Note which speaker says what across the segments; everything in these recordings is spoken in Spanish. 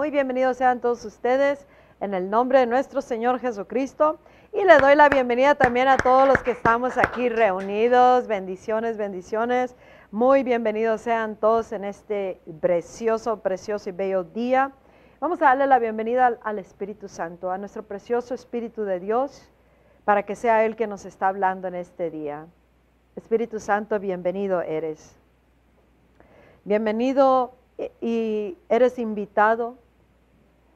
Speaker 1: Muy bienvenidos sean todos ustedes en el nombre de nuestro Señor Jesucristo. Y le doy la bienvenida también a todos los que estamos aquí reunidos. Bendiciones, bendiciones. Muy bienvenidos sean todos en este precioso, precioso y bello día. Vamos a darle la bienvenida al, Espíritu Santo, a nuestro precioso Espíritu de Dios, para que sea Él que nos está hablando en este día. Espíritu Santo, bienvenido eres. Bienvenido y eres invitado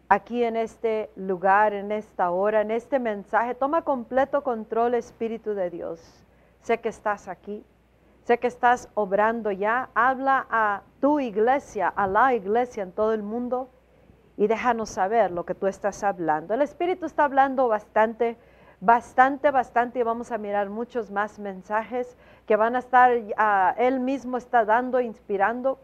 Speaker 1: aquí en este lugar, en esta hora, en este mensaje. Toma completo control, Espíritu de Dios. Sé que estás aquí. Sé que estás obrando ya. Habla a tu iglesia, a la iglesia en todo el mundo y déjanos saber lo que tú estás hablando. El Espíritu está hablando bastante, bastante, bastante y vamos a mirar muchos más mensajes que van a estar, uh, Él mismo está dando, inspirando.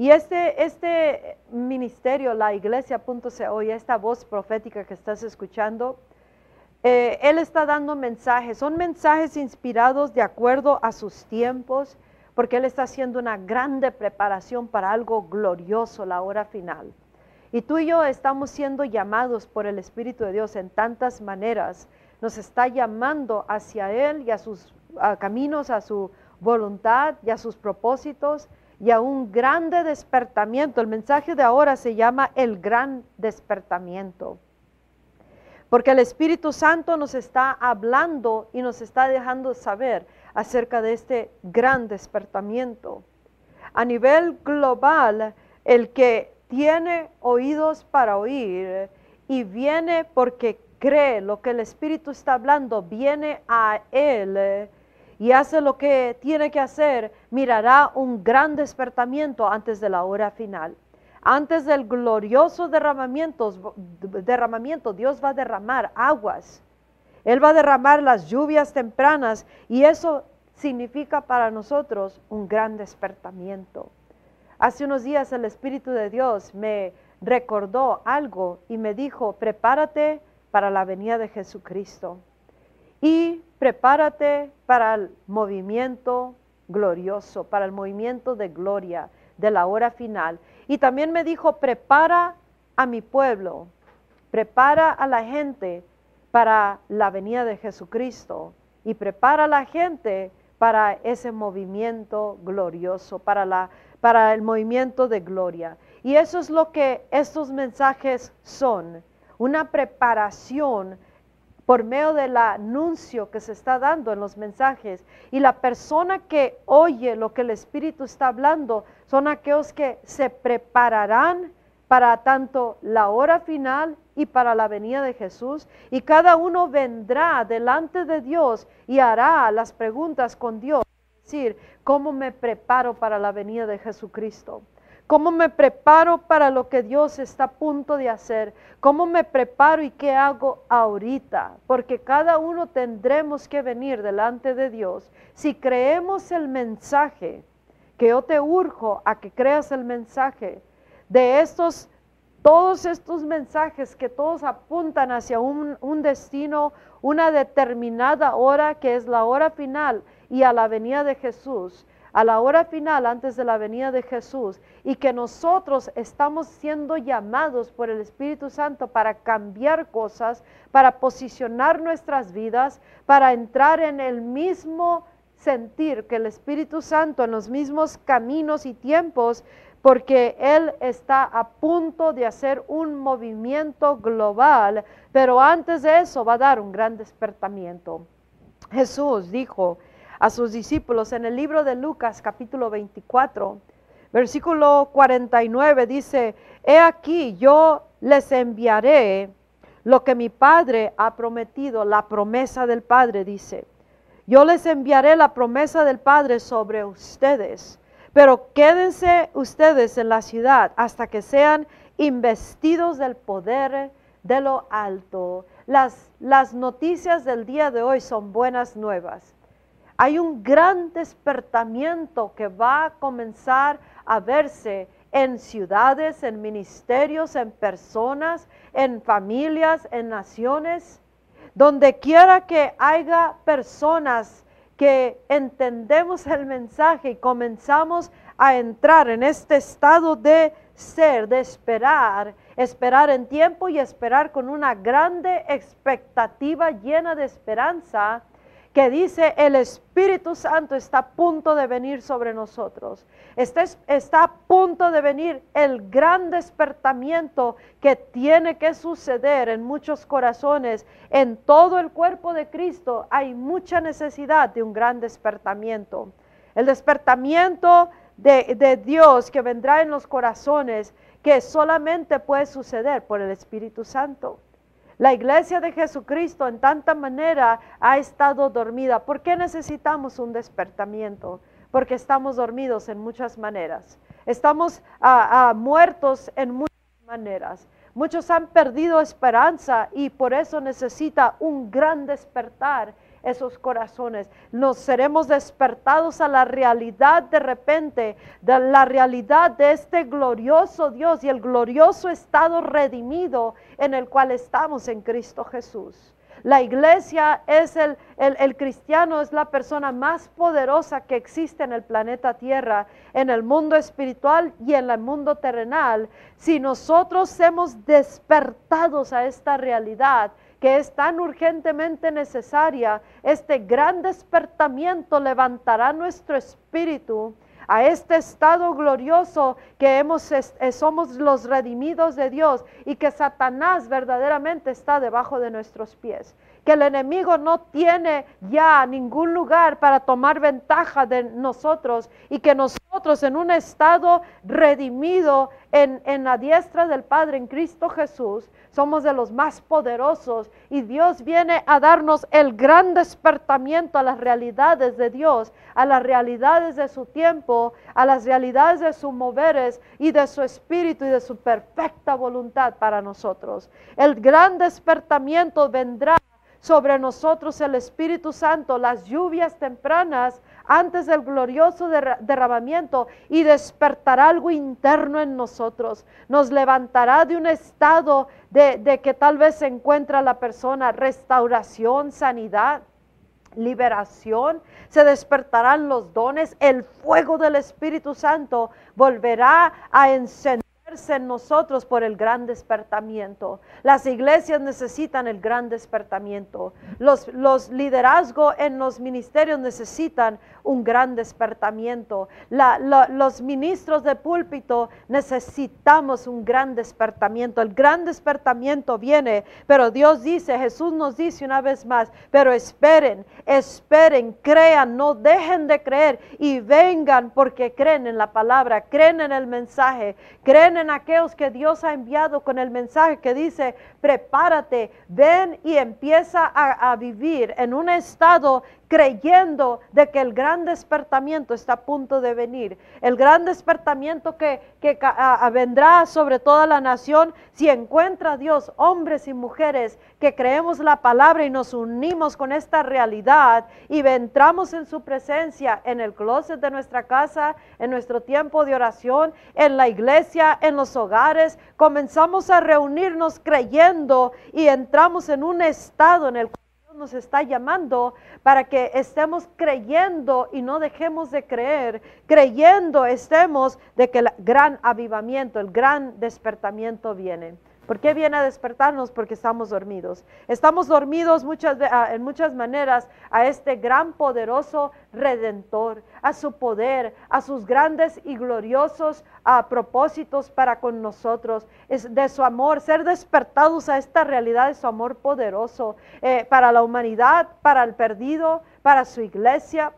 Speaker 1: Y este, este ministerio, la iglesia.co y esta voz profética que estás escuchando, eh, Él está dando mensajes, son mensajes inspirados de acuerdo a sus tiempos, porque Él está haciendo una grande preparación para algo glorioso, la hora final. Y tú y yo estamos siendo llamados por el Espíritu de Dios en tantas maneras. Nos está llamando hacia Él y a sus caminos, a su voluntad y a sus propósitos y a un grande despertamiento. El mensaje de ahora se llama el gran despertamiento. Porque el Espíritu Santo nos está hablando y nos está dejando saber acerca de este gran despertamiento. A nivel global, el que tiene oídos para oír y viene porque cree lo que el Espíritu está hablando, viene a Él y hace lo que tiene que hacer, mirará un gran despertamiento antes de la hora final. Antes del glorioso derramamiento, derramamiento, Dios va a derramar aguas. Él va a derramar las lluvias tempranas y eso significa para nosotros un gran despertamiento. Hace unos días el Espíritu de Dios me recordó algo y me dijo, prepárate para la venida de Jesucristo y prepárate para el movimiento glorioso, para el movimiento de gloria de la hora final. Y también me dijo, prepara a mi pueblo, prepara a la gente para la venida de Jesucristo y prepara a la gente para ese movimiento glorioso, para, la, para el movimiento de gloria. Y eso es lo que estos mensajes son, una preparación por medio del anuncio que se está dando en los mensajes. Y la persona que oye lo que el Espíritu está hablando son aquellos que se prepararán para tanto la hora final y para la venida de Jesús. Y cada uno vendrá delante de Dios y hará las preguntas con Dios. Es decir, ¿cómo me preparo para la venida de Jesucristo? ¿Cómo me preparo para lo que Dios está a punto de hacer? ¿Cómo me preparo y qué hago ahorita? Porque cada uno tendremos que venir delante de Dios. Si creemos el mensaje, que yo te urjo a que creas el mensaje de estos, todos estos mensajes que todos apuntan hacia un, un destino, una determinada hora que es la hora final y a la venida de Jesús a la hora final antes de la venida de Jesús y que nosotros estamos siendo llamados por el Espíritu Santo para cambiar cosas, para posicionar nuestras vidas, para entrar en el mismo sentir que el Espíritu Santo, en los mismos caminos y tiempos, porque Él está a punto de hacer un movimiento global, pero antes de eso va a dar un gran despertamiento. Jesús dijo, a sus discípulos. En el libro de Lucas capítulo 24, versículo 49 dice, He aquí yo les enviaré lo que mi Padre ha prometido, la promesa del Padre dice. Yo les enviaré la promesa del Padre sobre ustedes, pero quédense ustedes en la ciudad hasta que sean investidos del poder de lo alto. Las, las noticias del día de hoy son buenas nuevas. Hay un gran despertamiento que va a comenzar a verse en ciudades, en ministerios, en personas, en familias, en naciones. Donde quiera que haya personas que entendemos el mensaje y comenzamos a entrar en este estado de ser, de esperar esperar en tiempo y esperar con una grande expectativa llena de esperanza que dice el Espíritu Santo está a punto de venir sobre nosotros. Está, está, a punto de venir el gran despertamiento que tiene que suceder en muchos corazones, en todo el cuerpo de Cristo. Hay mucha necesidad de un gran despertamiento. El despertamiento de, de Dios que vendrá en los corazones, que solamente puede suceder por el Espíritu Santo. La iglesia de Jesucristo en tanta manera ha estado dormida. ¿Por qué necesitamos un despertamiento? Porque estamos dormidos en muchas maneras. Estamos ah, ah, muertos en muchas maneras. Muchos han perdido esperanza y por eso necesita un gran despertar esos corazones. Nos seremos despertados a la realidad de repente, de la realidad de este glorioso Dios y el glorioso estado redimido en el cual estamos en Cristo Jesús. La iglesia es el, el, cristiano, es la persona más poderosa que existe en el planeta Tierra, en el mundo espiritual y en el mundo terrenal. Si nosotros hemos despertados a esta realidad, que es tan urgentemente necesaria, este gran despertamiento levantará nuestro espíritu a este estado glorioso que hemos, eh, somos los redimidos de Dios y que Satanás verdaderamente está debajo de nuestros pies que el enemigo no tiene ya ningún lugar para tomar ventaja de nosotros y que nosotros en un estado redimido en, en, la diestra del Padre en Cristo Jesús, somos de los más poderosos y Dios viene a darnos el gran despertamiento a las realidades de Dios, a las realidades de su tiempo, a las realidades de sus moveres y de su espíritu y de su perfecta voluntad para nosotros. El gran despertamiento vendrá sobre nosotros el Espíritu Santo, las lluvias tempranas antes del glorioso derramamiento y despertará algo interno en nosotros. Nos levantará de un estado de, que tal vez se encuentra la persona, restauración, sanidad liberación, se despertarán los dones, el fuego del Espíritu Santo volverá a encender en nosotros por el gran despertamiento. Las iglesias necesitan el gran despertamiento. Los, los liderazgos en los ministerios necesitan un gran despertamiento. los ministros de púlpito necesitamos un gran despertamiento. El gran despertamiento viene, pero Dios dice, Jesús nos dice una vez más, pero esperen, esperen, crean, no dejen de creer y vengan porque creen en la palabra, creen en el mensaje, creen en aquellos que Dios ha enviado con el mensaje que dice, prepárate, ven y empieza a, vivir en un estado creyendo de que el gran despertamiento está a punto de venir, el gran despertamiento que, vendrá sobre toda la nación si encuentra a Dios, hombres y mujeres que creemos la palabra y nos unimos con esta realidad y entramos en su presencia en el closet de nuestra casa, en nuestro tiempo de oración, en la iglesia, en los hogares, comenzamos a reunirnos creyendo y entramos en un estado en el nos está llamando para que estemos creyendo y no dejemos de creer, creyendo estemos de que el gran avivamiento, el gran despertamiento viene. ¿Por qué viene a despertarnos? Porque estamos dormidos. Estamos dormidos muchas, ah, en muchas maneras a este gran poderoso redentor, a su poder, a sus grandes y gloriosos ah, propósitos para con nosotros, de su amor, ser despertados a esta realidad de su amor poderoso eh, para la humanidad, para el perdido, para su iglesia.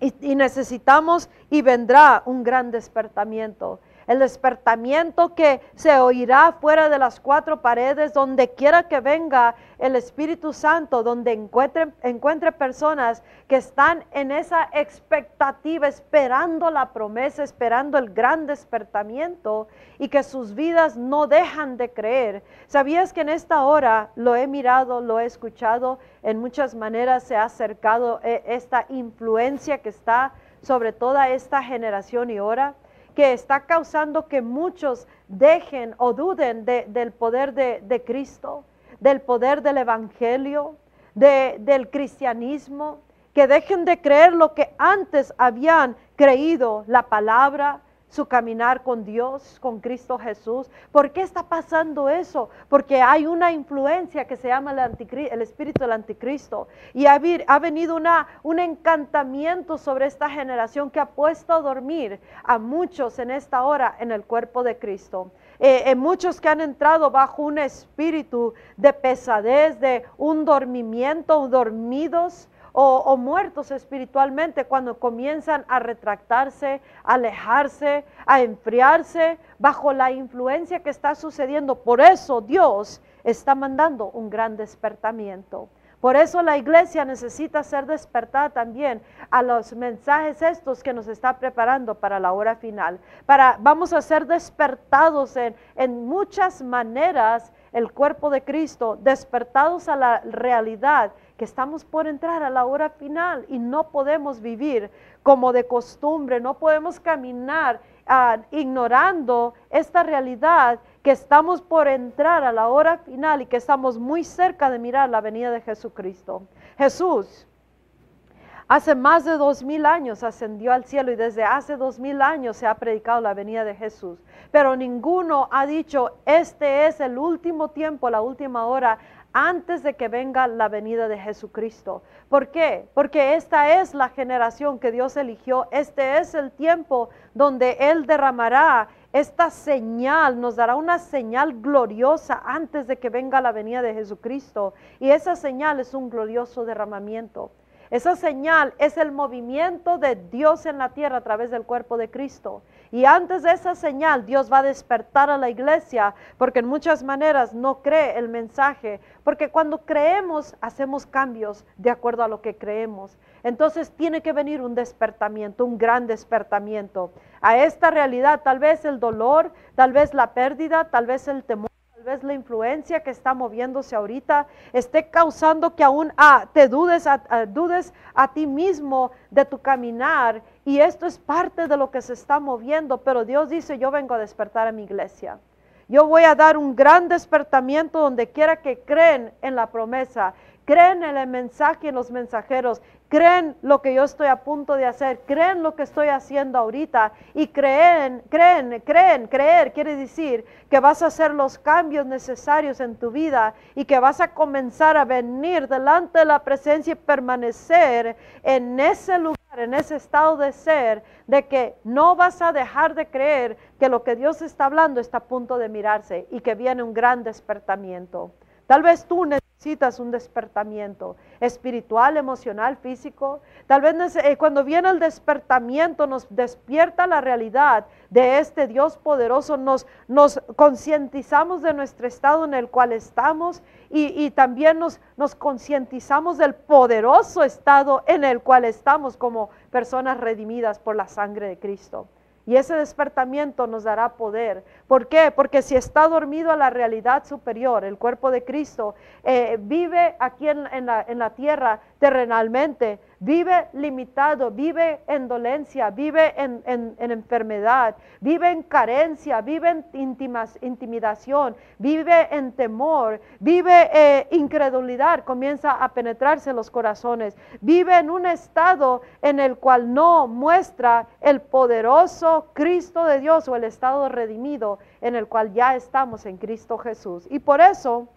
Speaker 1: y necesitamos y vendrá un gran despertamiento el despertamiento que se oirá fuera de las cuatro paredes, donde quiera que venga el Espíritu Santo, donde encuentre, encuentre personas que están en esa expectativa, esperando la promesa, esperando el gran despertamiento y que sus vidas no dejan de creer. ¿Sabías que en esta hora lo he mirado, lo he escuchado, en muchas maneras se ha acercado eh, esta influencia que está sobre toda esta generación y hora? Que está causando que muchos dejen o duden del poder de, Cristo, del poder del Evangelio, del cristianismo, que dejen de creer lo que antes habían creído, la palabra, su caminar con Dios, con Cristo Jesús. ¿Por qué está pasando eso? Porque hay una influencia que se llama el, el espíritu del anticristo y ha, venido una, un encantamiento sobre esta generación que ha puesto a dormir a muchos en esta hora en el cuerpo de Cristo. Eh, eh, muchos que han entrado bajo un espíritu de pesadez, de un dormimiento, dormidos, o, muertos espiritualmente cuando comienzan a retractarse, a alejarse, a enfriarse bajo la influencia que está sucediendo. Por eso Dios está mandando un gran despertamiento. Por eso la iglesia necesita ser despertada también a los mensajes estos que nos está preparando para la hora final. Para, vamos a ser despertados en, en muchas maneras el cuerpo de Cristo, despertados a la realidad que estamos por entrar a la hora final y no podemos vivir como de costumbre, no podemos caminar ah, ignorando esta realidad que estamos por entrar a la hora final y que estamos muy cerca de mirar la venida de Jesucristo. Jesús hace más de dos mil años ascendió al cielo y desde hace dos mil años se ha predicado la venida de Jesús. Pero ninguno ha dicho, este es el último tiempo, la última hora antes de que venga la venida de Jesucristo. ¿Por qué? Porque esta es la generación que Dios eligió, este es el tiempo donde Él derramará esta señal, nos dará una señal gloriosa antes de que venga la venida de Jesucristo. Y esa señal es un glorioso derramamiento. Esa señal es el movimiento de Dios en la tierra a través del cuerpo de Cristo. Y antes de esa señal, Dios va a despertar a la iglesia, porque en muchas maneras no cree el mensaje, porque cuando creemos hacemos cambios de acuerdo a lo que creemos. Entonces tiene que venir un despertamiento, un gran despertamiento a esta realidad, tal vez el dolor, tal vez la pérdida, tal vez el temor vez la influencia que está moviéndose ahorita esté causando que aún ah, te dudes a, dudes a ti mismo de tu caminar. Y esto es parte de lo que se está moviendo, pero Dios dice, yo vengo a despertar a mi iglesia. Yo voy a dar un gran despertamiento donde quiera que creen en la promesa, creen en el mensaje y en los mensajeros, creen lo que yo estoy a punto de hacer, creen lo que estoy haciendo ahorita y creen, creen, creen, creer quiere decir que vas a hacer los cambios necesarios en tu vida y que vas a comenzar a venir delante de la presencia y permanecer en ese lugar, en ese estado de ser, de que no vas a dejar de creer que lo que Dios está hablando está a punto de mirarse y que viene un gran despertamiento. Tal vez tú necesitas un despertamiento espiritual, emocional, físico. Tal vez eh, cuando viene el despertamiento nos despierta la realidad de este Dios poderoso, nos, nos concientizamos de nuestro estado en el cual estamos y, y también nos, nos concientizamos del poderoso estado en el cual estamos como personas redimidas por la sangre de Cristo. Y ese despertamiento nos dará poder. ¿Por qué? Porque si está dormido la realidad superior, el cuerpo de Cristo, eh, vive aquí en, la, en la tierra terrenalmente, vive limitado, vive en dolencia, vive en, enfermedad, vive en carencia, vive en intimidación, vive en temor, vive eh, incredulidad, comienza a penetrarse los corazones, vive en un estado en el cual no muestra el poderoso Cristo de Dios o el estado redimido en el cual ya estamos en Cristo Jesús. Y por eso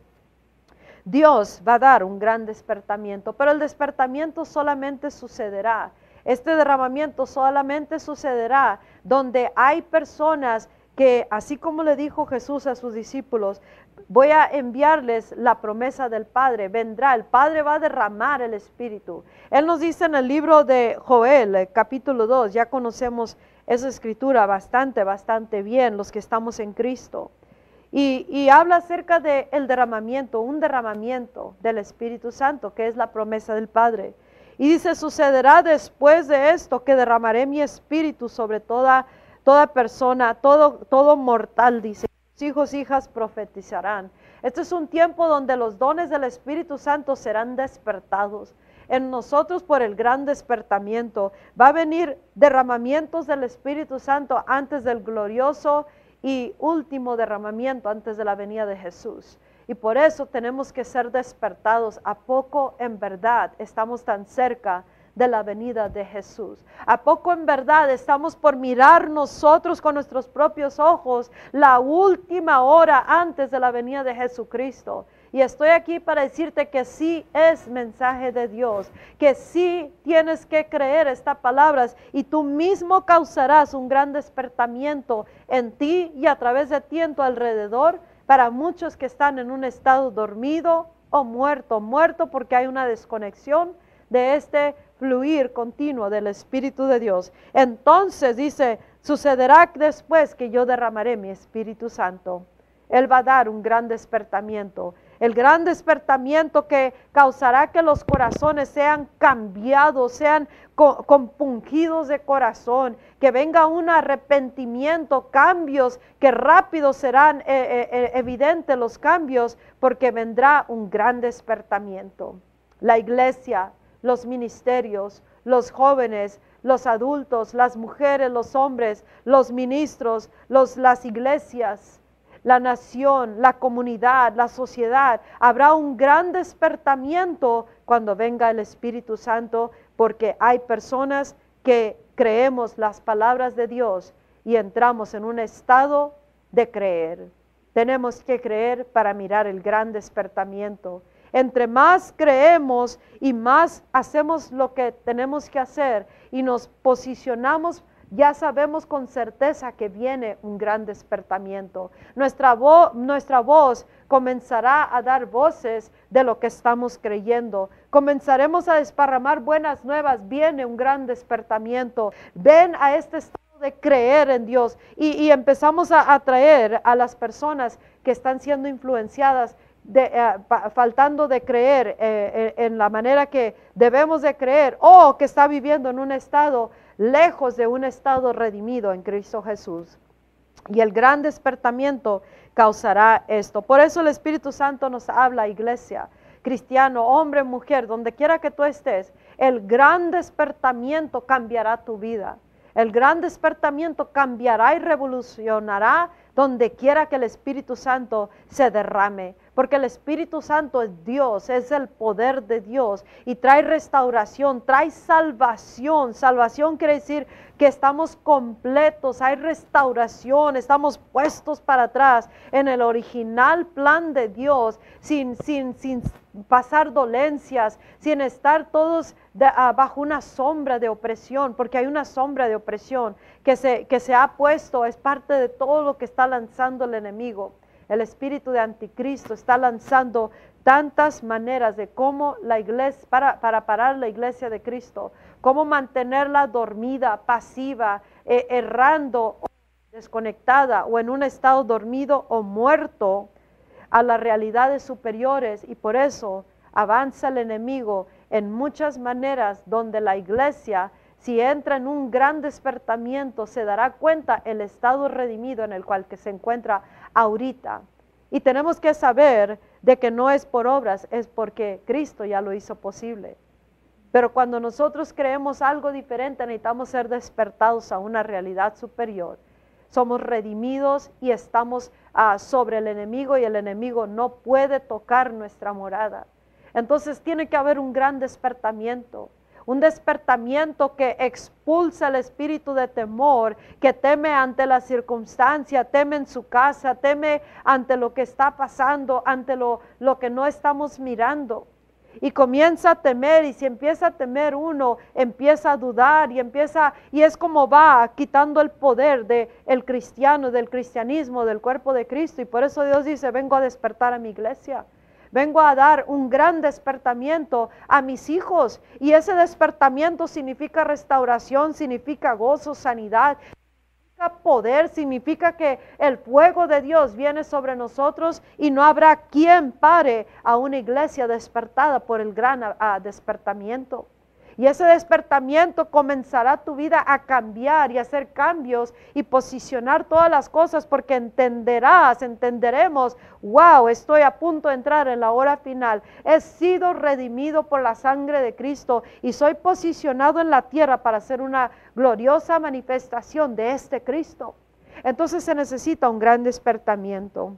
Speaker 1: Dios va a dar un gran despertamiento, pero el despertamiento solamente sucederá. Este derramamiento solamente sucederá donde hay personas que, así como le dijo Jesús a sus discípulos, voy a enviarles la promesa del Padre, vendrá, el Padre va a derramar el Espíritu. Él nos dice en el libro de Joel, capítulo 2, ya conocemos esa escritura bastante, bastante bien, los que estamos en Cristo. Y, habla acerca del el derramamiento, un derramamiento del Espíritu Santo, que es la promesa del Padre. Y dice, sucederá después de esto que derramaré mi espíritu sobre toda, toda persona, todo, todo mortal, dice. Sus hijos, hijas profetizarán. Este es un tiempo donde los dones del Espíritu Santo serán despertados en nosotros por el gran despertamiento. Va a venir derramamientos del Espíritu Santo antes del glorioso y último derramamiento antes de la venida de Jesús. Y por eso tenemos que ser despertados. A poco en verdad estamos tan cerca de la venida de Jesús. ¿A poco en verdad estamos por mirar nosotros con nuestros propios ojos la última hora antes de la venida de Jesucristo? Y estoy aquí para decirte que sí es mensaje de Dios, que sí tienes que creer estas palabras y tú mismo causarás un gran despertamiento en ti y a través de ti en tu alrededor para muchos que están en un estado dormido o muerto, muerto porque hay una desconexión de este fluir continuo del Espíritu de Dios. Entonces dice, sucederá después que yo derramaré mi Espíritu Santo. Él va a dar un gran despertamiento el gran despertamiento que causará que los corazones sean cambiados, sean compungidos de corazón, que venga un arrepentimiento, cambios que rápido serán eh, eh, eh, evidentes los cambios, porque vendrá un gran despertamiento. La iglesia, los ministerios, los jóvenes, los adultos, las mujeres, los hombres, los ministros, los, las iglesias, la nación, la comunidad, la sociedad. Habrá un gran despertamiento cuando venga el Espíritu Santo porque hay personas que creemos las palabras de Dios y entramos en un estado de creer. Tenemos que creer para mirar el gran despertamiento. Entre más creemos y más hacemos lo que tenemos que hacer y nos posicionamos ya sabemos con certeza que viene un gran despertamiento. Nuestra, nuestra voz comenzará a dar voces de lo que estamos creyendo. Comenzaremos a desparramar buenas nuevas. Viene un gran despertamiento. Ven a este estado de creer en Dios y, empezamos a atraer a las personas que están siendo influenciadas de, eh, faltando de creer eh, eh, en la manera que debemos de creer o que está viviendo en un estado lejos de un estado redimido en Cristo Jesús. Y el gran despertamiento causará esto. Por eso el Espíritu Santo nos habla, iglesia, cristiano, hombre, mujer, donde quiera que tú estés, el gran despertamiento cambiará tu vida. El gran despertamiento cambiará y revolucionará donde quiera que el Espíritu Santo se derrame porque el Espíritu Santo es Dios, es el poder de Dios y trae restauración, trae salvación. Salvación quiere decir que estamos completos, hay restauración, estamos puestos para atrás en el original plan de Dios, sin, sin, sin pasar dolencias, sin estar todos ah, bajo una sombra de opresión, porque hay una sombra de opresión que se, que se ha puesto, es parte de todo lo que está lanzando el enemigo. El espíritu de anticristo está lanzando tantas maneras de cómo la iglesia, para, para parar la iglesia de Cristo, cómo mantenerla dormida, pasiva, eh, errando, desconectada o en un estado dormido o muerto a las realidades superiores. Y por eso avanza el enemigo en muchas maneras donde la iglesia si entra en un gran despertamiento, se dará cuenta el estado redimido en el cual que se encuentra ahorita. Y tenemos que saber de que no es por obras, es porque Cristo ya lo hizo posible. Pero cuando nosotros creemos algo diferente, necesitamos ser despertados a una realidad superior. Somos redimidos y estamos ah, sobre el enemigo y el enemigo no puede tocar nuestra morada. Entonces tiene que haber un gran despertamiento un despertamiento que expulsa el espíritu de temor, que teme ante la circunstancia, teme en su casa, teme ante lo que está pasando, ante lo, lo que no estamos mirando. Y comienza a temer y si empieza a temer uno empieza a dudar y empieza y es como va quitando el poder del el cristiano del cristianismo del cuerpo de Cristo. Y por eso Dios dice vengo a despertar a mi iglesia Vengo a dar un gran despertamiento a mis hijos y ese despertamiento significa restauración, significa gozo, sanidad, poder, significa que el fuego de Dios viene sobre nosotros y no habrá quien pare a una iglesia despertada por el gran ah, despertamiento. Y ese despertamiento comenzará tu vida a cambiar y hacer cambios y posicionar todas las cosas porque entenderás, entenderemos, wow, estoy a punto de entrar en la hora final. He sido redimido por la sangre de Cristo y soy posicionado en la tierra para hacer una gloriosa manifestación de este Cristo. Entonces se necesita un gran despertamiento.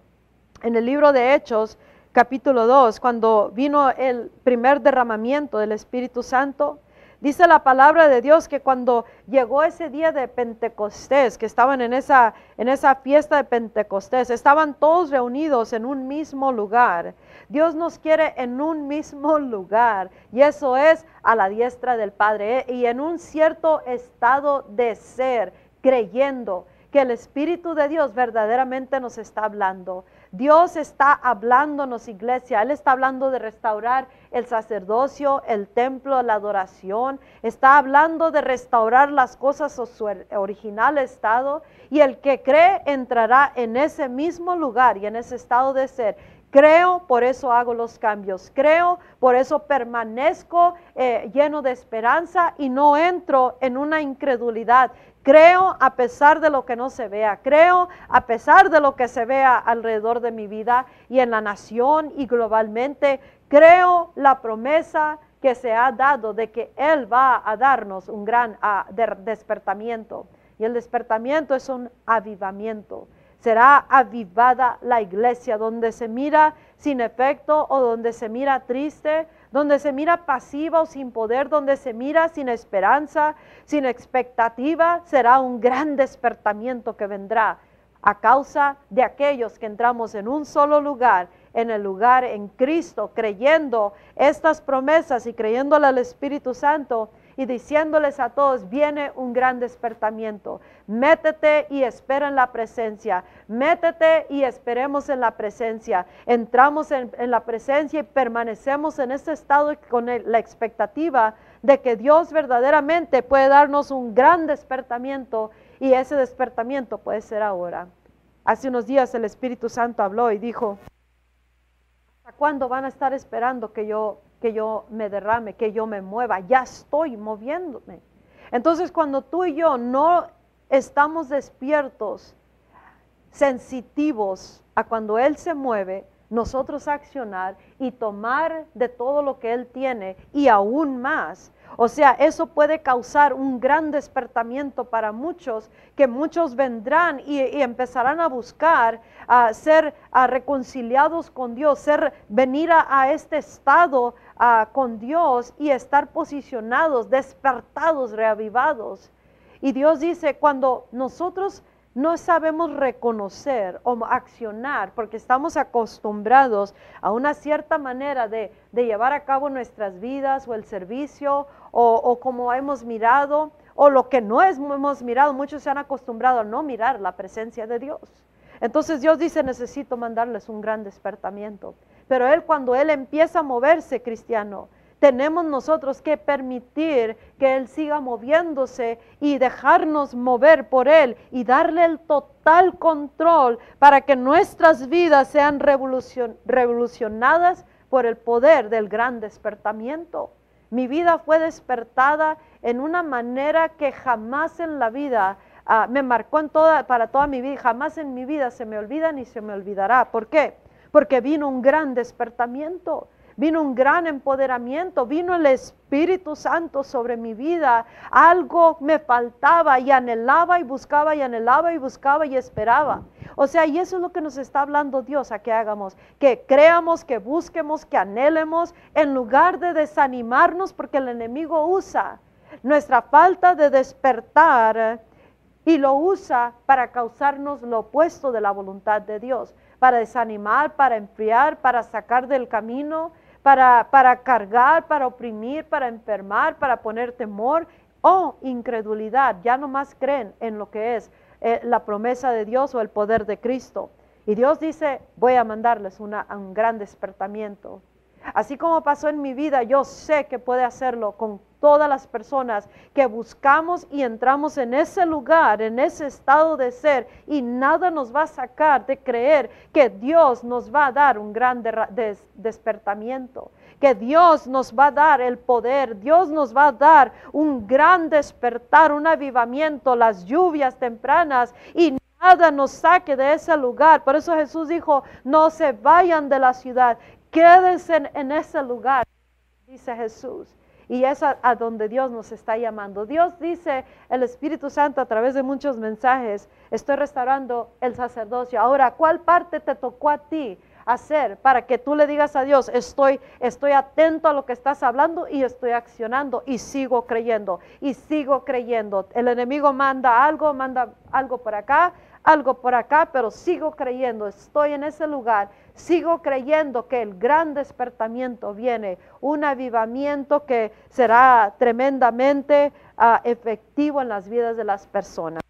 Speaker 1: En el libro de Hechos, capítulo 2, cuando vino el primer derramamiento del Espíritu Santo, Dice la palabra de Dios que cuando llegó ese día de Pentecostés, que estaban en esa, en esa fiesta de Pentecostés, estaban todos reunidos en un mismo lugar. Dios nos quiere en un mismo lugar y eso es a la diestra del Padre y en un cierto estado de ser, creyendo que el Espíritu de Dios verdaderamente nos está hablando. Dios está hablándonos, iglesia. Él está hablando de restaurar el sacerdocio, el templo, la adoración. Está hablando de restaurar las cosas a su original estado. Y el que cree entrará en ese mismo lugar y en ese estado de ser. Creo, por eso hago los cambios. Creo, por eso permanezco eh, lleno de esperanza y no entro en una incredulidad Creo a pesar de lo que no se vea. Creo a pesar de lo que se vea alrededor de mi vida y en la nación y globalmente. Creo la promesa que se ha dado de que Él va a darnos un gran ah, despertamiento. Y el despertamiento es un avivamiento. Será avivada la iglesia donde se mira sin efecto o donde se mira triste donde se mira pasiva o sin poder, donde se mira sin esperanza, sin expectativa, será un gran despertamiento que vendrá a causa de aquellos que entramos en un solo lugar, en el lugar en Cristo, creyendo estas promesas y creyéndole al Espíritu Santo y diciéndoles a todos, viene un gran despertamiento. Métete y espera en la presencia. Métete y esperemos en la presencia. Entramos en, la presencia y permanecemos en ese estado con la expectativa de que Dios verdaderamente puede darnos un gran despertamiento y ese despertamiento puede ser ahora. Hace unos días el Espíritu Santo habló y dijo, ¿hasta cuándo van a estar esperando que yo que yo me derrame, que yo me mueva, ya estoy moviéndome. Entonces cuando tú y yo no estamos despiertos, sensitivos a cuando Él se mueve, nosotros accionar y tomar de todo lo que Él tiene y aún más, o sea, eso puede causar un gran despertamiento para muchos, que muchos vendrán y, empezarán a buscar a ser reconciliados con Dios, ser venir a, este estado con Dios y estar posicionados, despertados, reavivados. Y Dios dice, cuando nosotros no sabemos reconocer o accionar porque estamos acostumbrados a una cierta manera de, llevar a cabo nuestras vidas o el servicio o, como hemos mirado o lo que no hemos mirado. Muchos se han acostumbrado a no mirar la presencia de Dios. Entonces Dios dice, necesito mandarles un gran despertamiento. Pero Él cuando Él empieza a moverse, cristiano, tenemos nosotros que permitir que Él siga moviéndose y dejarnos mover por Él y darle el total control para que nuestras vidas sean revolucionadas por el poder del gran despertamiento. Mi vida fue despertada en una manera que jamás en la vida ah, me marcó en toda, para toda mi vida, jamás en mi vida se me olvida ni se me olvidará. ¿Por qué? Porque vino un gran despertamiento vino un gran empoderamiento, vino el Espíritu Santo sobre mi vida. Algo me faltaba y anhelaba y buscaba y anhelaba y buscaba y esperaba. O sea, y eso es lo que nos está hablando Dios a que hagamos, que creamos, que busquemos, que anhelemos, en lugar de desanimarnos porque el enemigo usa nuestra falta de despertar y lo usa para causarnos lo opuesto de la voluntad de Dios, para desanimar, para enfriar, para sacar del camino, para, cargar, para oprimir, para enfermar, para poner temor o incredulidad. Ya no más creen en lo que es eh, la promesa de Dios o el poder de Cristo. Y Dios dice, voy a mandarles un gran despertamiento. Así como pasó en mi vida, yo sé que puede hacerlo con todas las personas que buscamos y entramos en ese lugar, en ese estado de ser, y nada nos va a sacar de creer que Dios nos va a dar un gran despertamiento, que Dios nos va a dar el poder, Dios nos va a dar un gran despertar, un avivamiento, las lluvias tempranas y nada nos saque de ese lugar. Por eso Jesús dijo, no se vayan de la ciudad, quédense en ese lugar, dice Jesús. Y es a, donde Dios nos está llamando. Dios dice, el Espíritu Santo a través de muchos mensajes, estoy restaurando el sacerdocio. Ahora, ¿cuál parte te tocó a ti? hacer para que tú le digas a Dios, estoy, estoy atento a lo que estás hablando y estoy accionando y sigo creyendo y sigo creyendo. El enemigo manda algo, manda algo por acá, algo por acá, pero sigo creyendo, estoy en ese lugar, sigo creyendo que el gran despertamiento viene, un avivamiento que será tremendamente ah, efectivo en las vidas de las personas.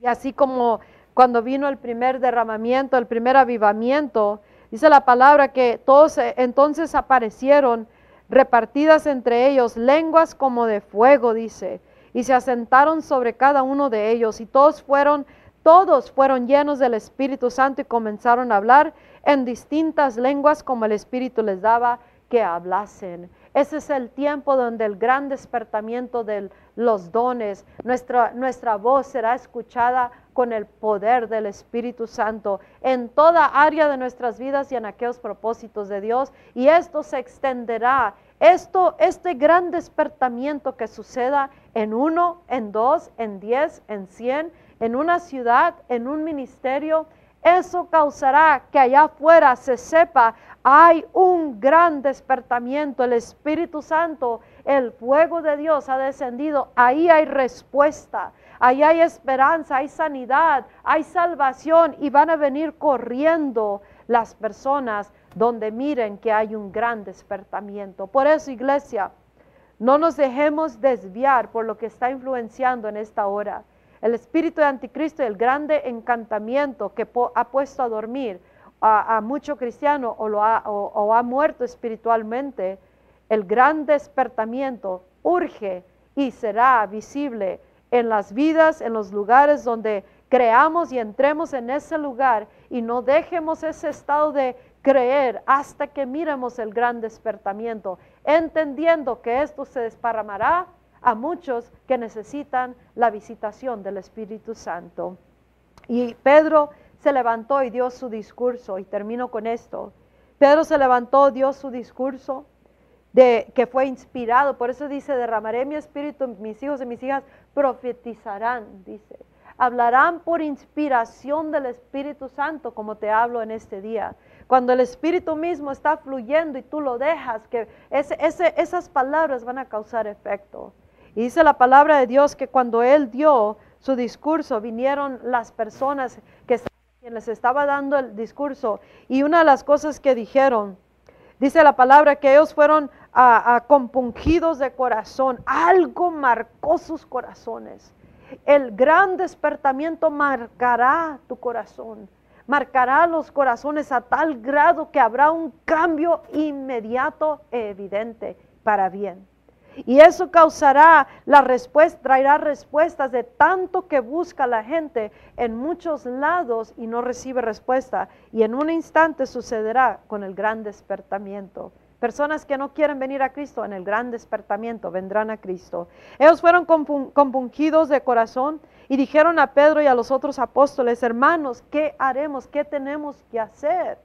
Speaker 1: Y así como cuando vino el primer derramamiento, el primer avivamiento, dice la palabra que todos eh, entonces aparecieron repartidas entre ellos lenguas como de fuego, dice, y se asentaron sobre cada uno de ellos y todos fueron todos fueron llenos del Espíritu Santo y comenzaron a hablar en distintas lenguas como el Espíritu les daba que hablasen. Ese es el tiempo donde el gran despertamiento de los dones, nuestra, nuestra voz será escuchada con el poder del Espíritu Santo en toda área de nuestras vidas y en aquellos propósitos de Dios. Y esto se extenderá. Esto, este gran despertamiento que suceda en uno, en dos, en diez, en cien, en una ciudad, en un ministerio, eso causará que allá afuera se sepa, hay un gran despertamiento, el Espíritu Santo, el fuego de Dios ha descendido, ahí hay respuesta, ahí hay esperanza, hay sanidad, hay salvación y van a venir corriendo las personas donde miren que hay un gran despertamiento. Por eso, iglesia, no nos dejemos desviar por lo que está influenciando en esta hora el espíritu de anticristo el grande encantamiento que ha puesto a dormir a, mucho cristiano o, lo ha, o ha muerto espiritualmente, el gran despertamiento urge y será visible en las vidas, en los lugares donde creamos y entremos en ese lugar y no dejemos ese estado de creer hasta que miremos el gran despertamiento, entendiendo que esto se desparramará a muchos que necesitan la visitación del Espíritu Santo. Y Pedro se levantó y dio su discurso, y termino con esto. Pedro se levantó, dio su discurso, de, que fue inspirado, por eso dice, derramaré mi espíritu, mis hijos y mis hijas profetizarán, dice. Hablarán por inspiración del Espíritu Santo, como te hablo en este día. Cuando el Espíritu mismo está fluyendo y tú lo dejas, que esas palabras van a causar efecto. Y dice la palabra de Dios que cuando él dio su discurso, vinieron las personas que les estaba dando el discurso. Y una de las cosas que dijeron, dice la palabra que ellos fueron a, compungidos de corazón. Algo marcó sus corazones. El gran despertamiento marcará tu corazón marcará los corazones a tal grado que habrá un cambio inmediato e evidente para bien. Y eso causará la respuesta, traerá respuestas de tanto que busca la gente en muchos lados y no recibe respuesta. Y en un instante sucederá con el gran despertamiento. Personas que no quieren venir a Cristo en el gran despertamiento vendrán a Cristo. Ellos fueron compungidos de corazón y dijeron a Pedro y a los otros apóstoles, hermanos, ¿qué haremos? ¿Qué tenemos que hacer?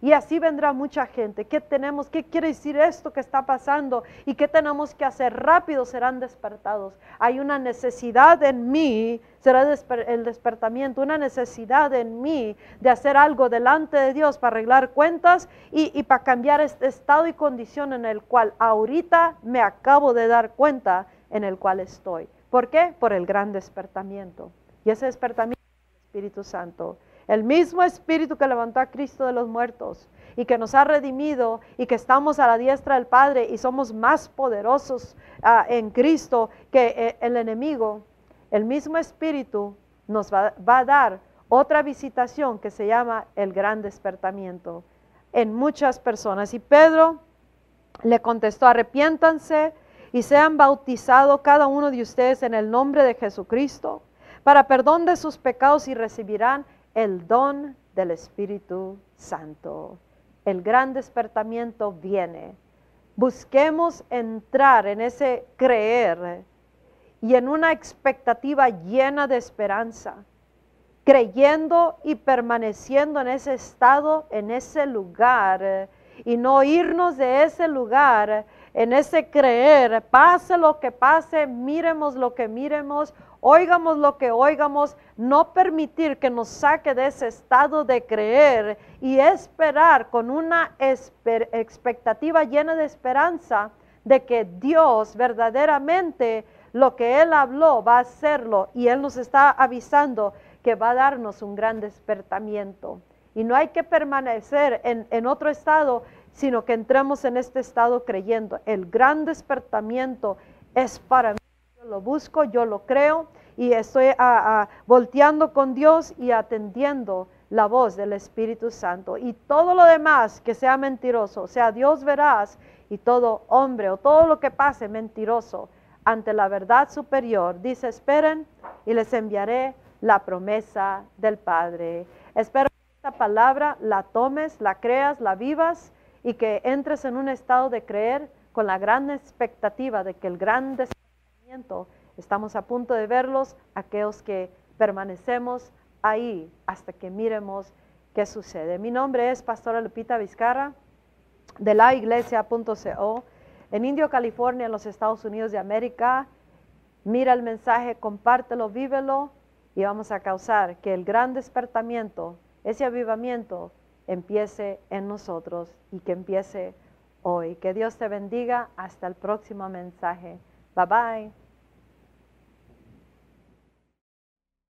Speaker 1: Y así vendrá mucha gente. ¿Qué tenemos? ¿Qué quiere decir esto que está pasando? ¿Y qué tenemos que hacer? Rápido serán despertados. Hay una necesidad en mí, será el despertamiento, una necesidad en mí de hacer algo delante de Dios para arreglar cuentas y, para cambiar este estado y condición en el cual ahorita me acabo de dar cuenta en el cual estoy. ¿Por qué? Por el gran despertamiento. Y ese despertamiento es el Espíritu Santo. El mismo Espíritu que levantó a Cristo de los muertos y que nos ha redimido y que estamos a la diestra del Padre y somos más poderosos ah, en Cristo que eh, el enemigo, el mismo Espíritu nos va, va a dar otra visitación que se llama el gran despertamiento en muchas personas. Y Pedro le contestó, arrepiéntanse y sean bautizados cada uno de ustedes en el nombre de Jesucristo para perdón de sus pecados y recibirán el don del Espíritu Santo. El gran despertamiento viene. Busquemos entrar en ese creer y en una expectativa llena de esperanza, creyendo y permaneciendo en ese estado, en ese lugar, y no irnos de ese lugar en ese creer, pase lo que pase, miremos lo que miremos, oigamos lo que oigamos, no permitir que nos saque de ese estado de creer y esperar con una expectativa llena de esperanza de que Dios verdaderamente lo que Él habló va a hacerlo y Él nos está avisando que va a darnos un gran despertamiento. Y no hay que permanecer en, otro estado, sino que entremos en este estado creyendo. El gran despertamiento es para mí. Lo busco, yo lo creo y estoy volteando con Dios y atendiendo la voz del Espíritu Santo. Y todo lo demás que sea mentiroso, sea Dios verás y todo hombre o todo lo que pase mentiroso ante la verdad superior, dice, esperen y les enviaré la promesa del Padre. Espero que esta palabra la tomes, la creas, la vivas y que entres en un estado de creer con la gran expectativa de que el gran estamos a punto de verlos, aquellos que permanecemos ahí hasta que miremos qué sucede. Mi nombre es Pastora Lupita Vizcarra de la iglesia.co en Indio, California, en los Estados Unidos de América. Mira el mensaje, compártelo, vívelo y vamos a causar que el gran despertamiento, ese avivamiento, empiece en nosotros y que empiece hoy. Que Dios te bendiga. Hasta el próximo mensaje. Bye-bye.